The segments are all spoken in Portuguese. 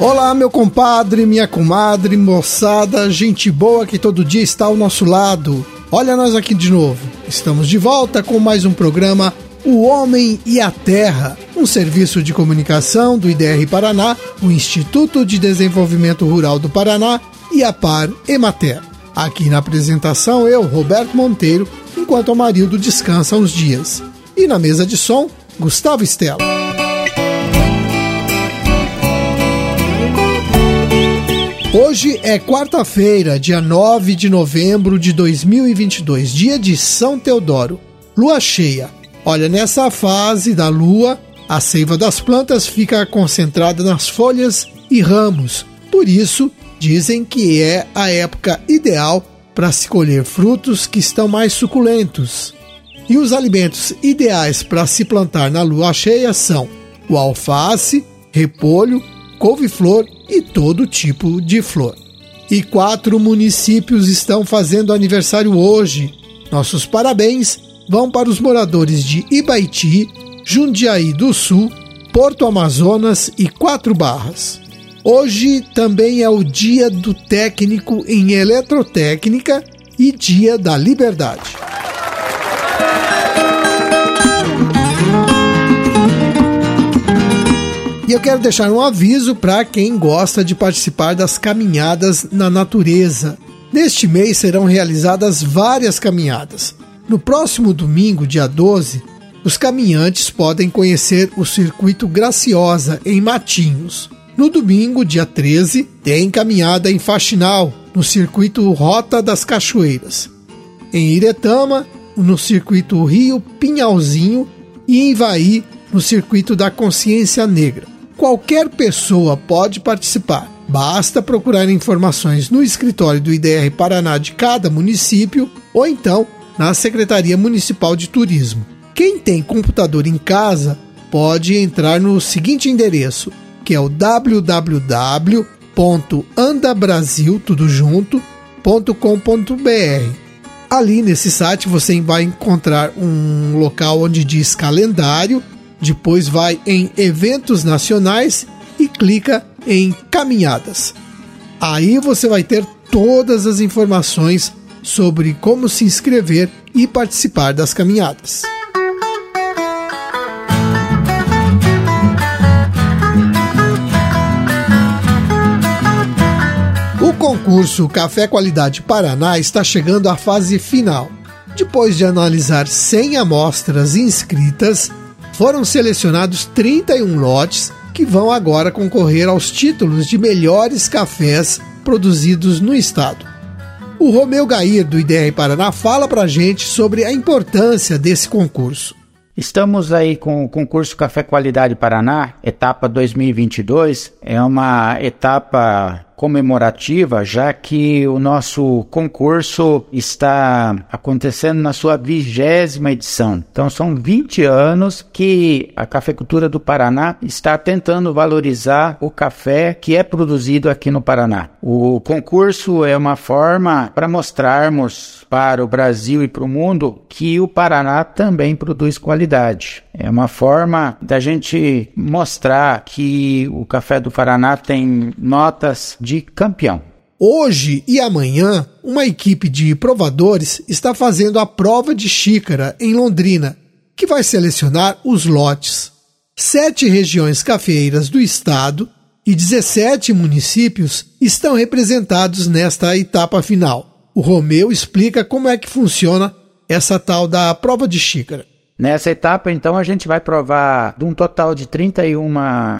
Olá, meu compadre, minha comadre, moçada, gente boa que todo dia está ao nosso lado. Olha nós aqui de novo. Estamos de volta com mais um programa O Homem e a Terra, um serviço de comunicação do IDR Paraná, o Instituto de Desenvolvimento Rural do Paraná e a Par Emater. Aqui na apresentação eu, Roberto Monteiro, enquanto o Marildo descansa uns dias. E na mesa de som, Gustavo Estela. Hoje é quarta-feira, dia 9 de novembro de 2022, dia de São Teodoro, lua cheia. Olha, nessa fase da lua, a seiva das plantas fica concentrada nas folhas e ramos. Por isso, dizem que é a época ideal para se colher frutos que estão mais suculentos. E os alimentos ideais para se plantar na lua cheia são o alface, repolho, couve-flor e todo tipo de flor. E quatro municípios estão fazendo aniversário hoje. Nossos parabéns vão para os moradores de Ibaiti, Jundiaí do Sul, Porto Amazonas e Quatro Barras. Hoje também é o dia do técnico em eletrotécnica e dia da liberdade. E eu quero deixar um aviso para quem gosta de participar das caminhadas na natureza. Neste mês serão realizadas várias caminhadas. No próximo domingo, dia 12, os caminhantes podem conhecer o circuito Graciosa em Matinhos. No domingo, dia 13, tem caminhada em Faxinal, no circuito Rota das Cachoeiras. Em Iretama, no circuito Rio Pinhalzinho e em Ivaí, no circuito da Consciência Negra qualquer pessoa pode participar. Basta procurar informações no escritório do IDR Paraná de cada município ou então na Secretaria Municipal de Turismo. Quem tem computador em casa pode entrar no seguinte endereço, que é o www.andabrasil.com.br. Ali nesse site você vai encontrar um local onde diz calendário depois vai em Eventos Nacionais e clica em Caminhadas. Aí você vai ter todas as informações sobre como se inscrever e participar das caminhadas. O concurso Café Qualidade Paraná está chegando à fase final. Depois de analisar 100 amostras inscritas, foram selecionados 31 lotes que vão agora concorrer aos títulos de melhores cafés produzidos no estado. O Romeu Gair, do IDR Paraná, fala para gente sobre a importância desse concurso. Estamos aí com o concurso Café Qualidade Paraná, etapa 2022. É uma etapa comemorativa, já que o nosso concurso está acontecendo na sua vigésima edição. Então são 20 anos que a cafeicultura do Paraná está tentando valorizar o café que é produzido aqui no Paraná. O concurso é uma forma para mostrarmos para o Brasil e para o mundo que o Paraná também produz qualidade. É uma forma da gente mostrar que o café do Paraná tem notas de campeão. Hoje e amanhã, uma equipe de provadores está fazendo a prova de xícara em Londrina, que vai selecionar os lotes. Sete regiões cafeeiras do estado e 17 municípios estão representados nesta etapa final. O Romeu explica como é que funciona essa tal da prova de xícara. Nessa etapa, então, a gente vai provar de um total de 31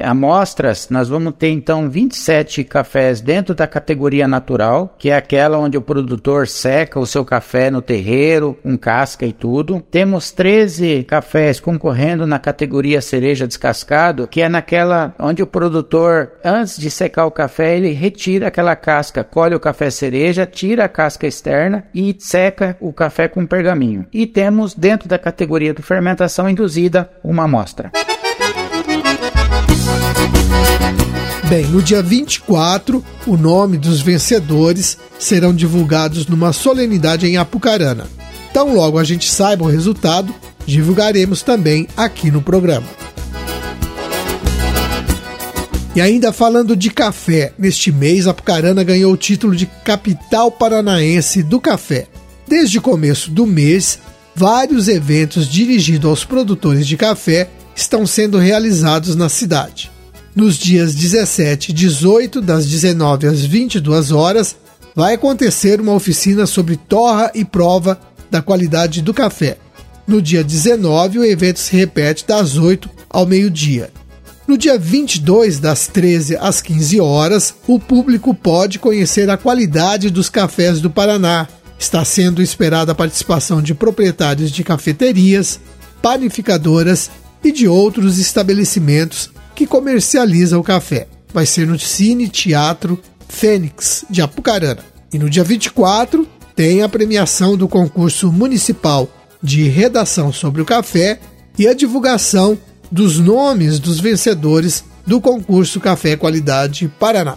amostras, nós vamos ter então 27 cafés dentro da categoria natural, que é aquela onde o produtor seca o seu café no terreiro, com casca e tudo. Temos 13 cafés concorrendo na categoria cereja descascado, que é naquela onde o produtor, antes de secar o café, ele retira aquela casca, colhe o café cereja, tira a casca externa e seca o café com pergaminho. E temos dentro da categoria do fermentação induzida, uma amostra. Bem, no dia 24, o nome dos vencedores serão divulgados numa solenidade em Apucarana. Então, logo a gente saiba o resultado, divulgaremos também aqui no programa. E ainda falando de café, neste mês Apucarana ganhou o título de capital paranaense do café. Desde o começo do mês, vários eventos dirigidos aos produtores de café estão sendo realizados na cidade. Nos dias 17 e 18, das 19 às 22 horas, vai acontecer uma oficina sobre torra e prova da qualidade do café. No dia 19, o evento se repete das 8 ao meio-dia. No dia 22, das 13 às 15 horas, o público pode conhecer a qualidade dos cafés do Paraná. Está sendo esperada a participação de proprietários de cafeterias, panificadoras e de outros estabelecimentos que comercializam o café. Vai ser no Cine Teatro Fênix de Apucarana. E no dia 24 tem a premiação do concurso municipal de redação sobre o café e a divulgação dos nomes dos vencedores do concurso Café Qualidade Paraná.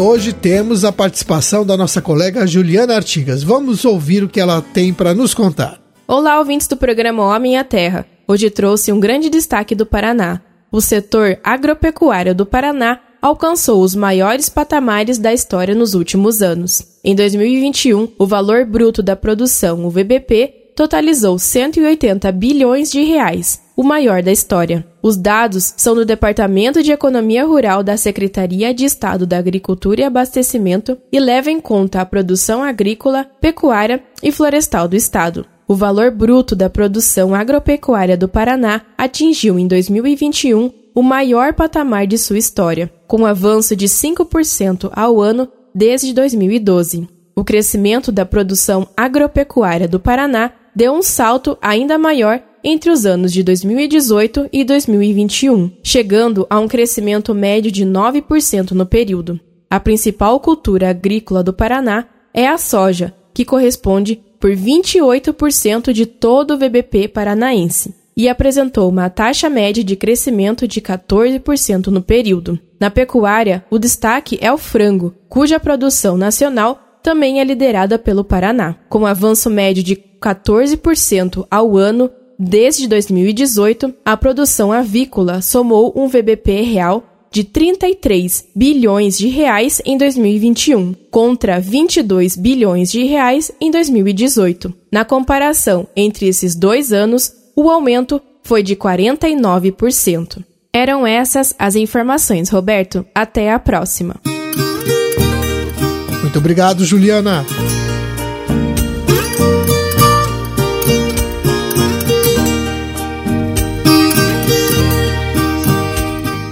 Hoje temos a participação da nossa colega Juliana Artigas. Vamos ouvir o que ela tem para nos contar. Olá, ouvintes do programa Homem a Terra. Hoje trouxe um grande destaque do Paraná. O setor agropecuário do Paraná alcançou os maiores patamares da história nos últimos anos. Em 2021, o valor bruto da produção, o VBP, totalizou 180 bilhões de reais, o maior da história. Os dados são do Departamento de Economia Rural da Secretaria de Estado da Agricultura e Abastecimento e levam em conta a produção agrícola, pecuária e florestal do estado. O valor bruto da produção agropecuária do Paraná atingiu em 2021 o maior patamar de sua história, com um avanço de 5% ao ano desde 2012. O crescimento da produção agropecuária do Paraná deu um salto ainda maior entre os anos de 2018 e 2021, chegando a um crescimento médio de 9% no período. A principal cultura agrícola do Paraná é a soja, que corresponde por 28% de todo o VBP paranaense e apresentou uma taxa média de crescimento de 14% no período. Na pecuária, o destaque é o frango, cuja produção nacional também é liderada pelo Paraná, com avanço médio de 14% ao ano desde 2018, a produção avícola somou um VBP real de 33 bilhões de reais em 2021, contra 22 bilhões de reais em 2018. Na comparação entre esses dois anos, o aumento foi de 49%. Eram essas as informações, Roberto. Até a próxima. Muito obrigado, Juliana.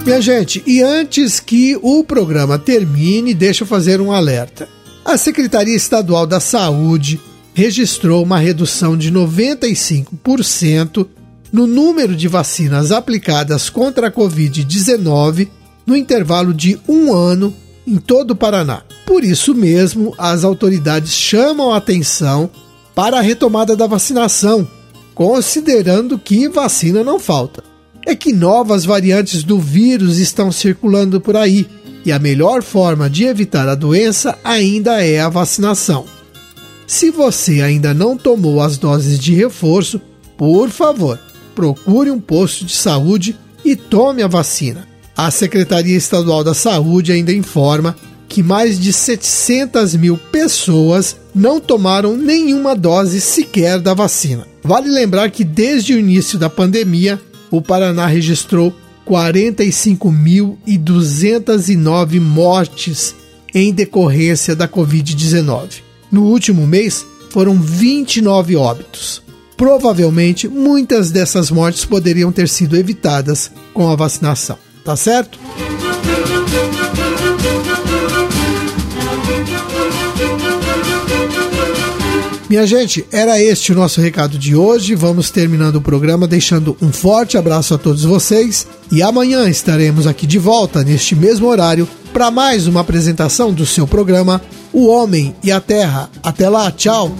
Minha gente, e antes que o programa termine, deixa eu fazer um alerta. A Secretaria Estadual da Saúde registrou uma redução de 95% no número de vacinas aplicadas contra a Covid-19 no intervalo de um ano em todo o Paraná. Por isso mesmo, as autoridades chamam a atenção para a retomada da vacinação, considerando que vacina não falta. É que novas variantes do vírus estão circulando por aí e a melhor forma de evitar a doença ainda é a vacinação. Se você ainda não tomou as doses de reforço, por favor, procure um posto de saúde e tome a vacina. A Secretaria Estadual da Saúde ainda informa que mais de 700 mil pessoas não tomaram nenhuma dose sequer da vacina. Vale lembrar que desde o início da pandemia, o Paraná registrou 45.209 mortes em decorrência da Covid-19. No último mês, foram 29 óbitos. Provavelmente, muitas dessas mortes poderiam ter sido evitadas com a vacinação. Tá certo? Minha gente, era este o nosso recado de hoje. Vamos terminando o programa deixando um forte abraço a todos vocês e amanhã estaremos aqui de volta neste mesmo horário para mais uma apresentação do seu programa O Homem e a Terra. Até lá, tchau.